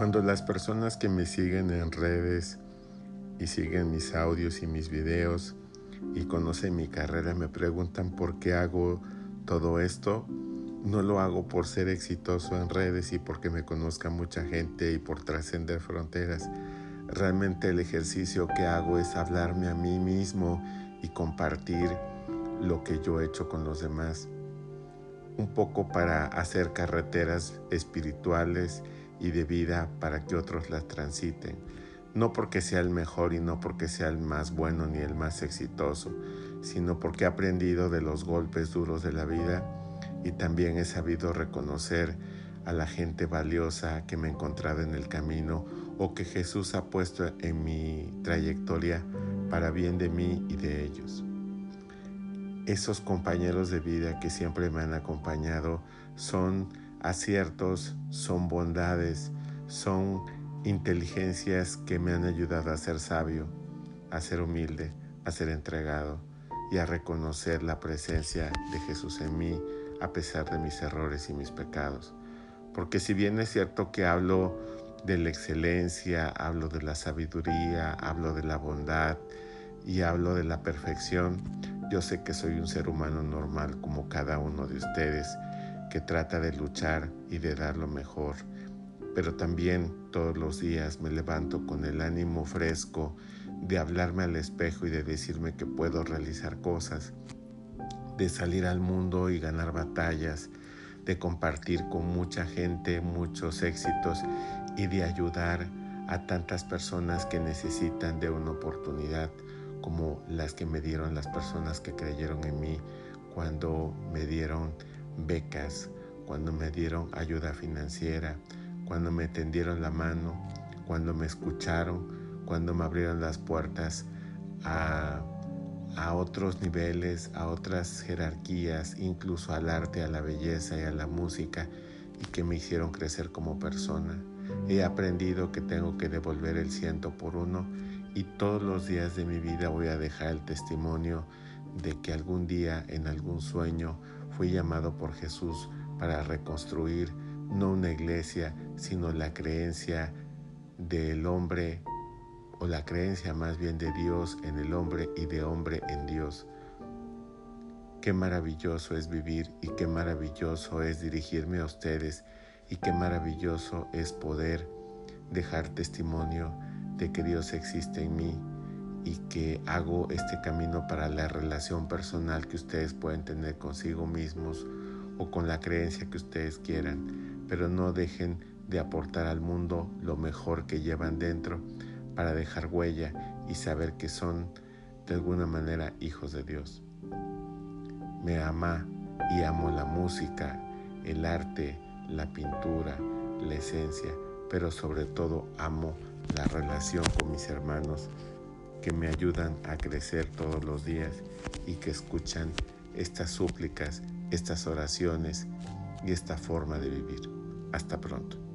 Cuando las personas que me siguen en redes y siguen mis audios y mis videos y conocen mi carrera me preguntan por qué hago todo esto, no lo hago por ser exitoso en redes y porque me conozca mucha gente y por trascender fronteras. Realmente el ejercicio que hago es hablarme a mí mismo y compartir lo que yo he hecho con los demás. Un poco para hacer carreteras espirituales y de vida para que otros las transiten. No porque sea el mejor y no porque sea el más bueno ni el más exitoso, sino porque he aprendido de los golpes duros de la vida y también he sabido reconocer a la gente valiosa que me he encontrado en el camino o que Jesús ha puesto en mi trayectoria para bien de mí y de ellos. Esos compañeros de vida que siempre me han acompañado son aciertos, son bondades, son inteligencias que me han ayudado a ser sabio, a ser humilde, a ser entregado y a reconocer la presencia de Jesús en mí a pesar de mis errores y mis pecados. Porque si bien es cierto que hablo de la excelencia, hablo de la sabiduría, hablo de la bondad y hablo de la perfección, yo sé que soy un ser humano normal como cada uno de ustedes que trata de luchar y de dar lo mejor. Pero también todos los días me levanto con el ánimo fresco de hablarme al espejo y de decirme que puedo realizar cosas, de salir al mundo y ganar batallas, de compartir con mucha gente muchos éxitos y de ayudar a tantas personas que necesitan de una oportunidad como las que me dieron las personas que creyeron en mí cuando me dieron becas, cuando me dieron ayuda financiera, cuando me tendieron la mano, cuando me escucharon, cuando me abrieron las puertas a, a otros niveles, a otras jerarquías, incluso al arte, a la belleza y a la música, y que me hicieron crecer como persona. He aprendido que tengo que devolver el ciento por uno y todos los días de mi vida voy a dejar el testimonio de que algún día en algún sueño fui llamado por Jesús para reconstruir no una iglesia, sino la creencia del hombre o la creencia más bien de Dios en el hombre y de hombre en Dios. Qué maravilloso es vivir y qué maravilloso es dirigirme a ustedes y qué maravilloso es poder dejar testimonio de que Dios existe en mí y que hago este camino para la relación personal que ustedes pueden tener consigo mismos o con la creencia que ustedes quieran, pero no dejen de aportar al mundo lo mejor que llevan dentro para dejar huella y saber que son de alguna manera hijos de Dios. Me ama y amo la música, el arte, la pintura, la esencia, pero sobre todo amo la relación con mis hermanos que me ayudan a crecer todos los días y que escuchan estas súplicas, estas oraciones y esta forma de vivir. Hasta pronto.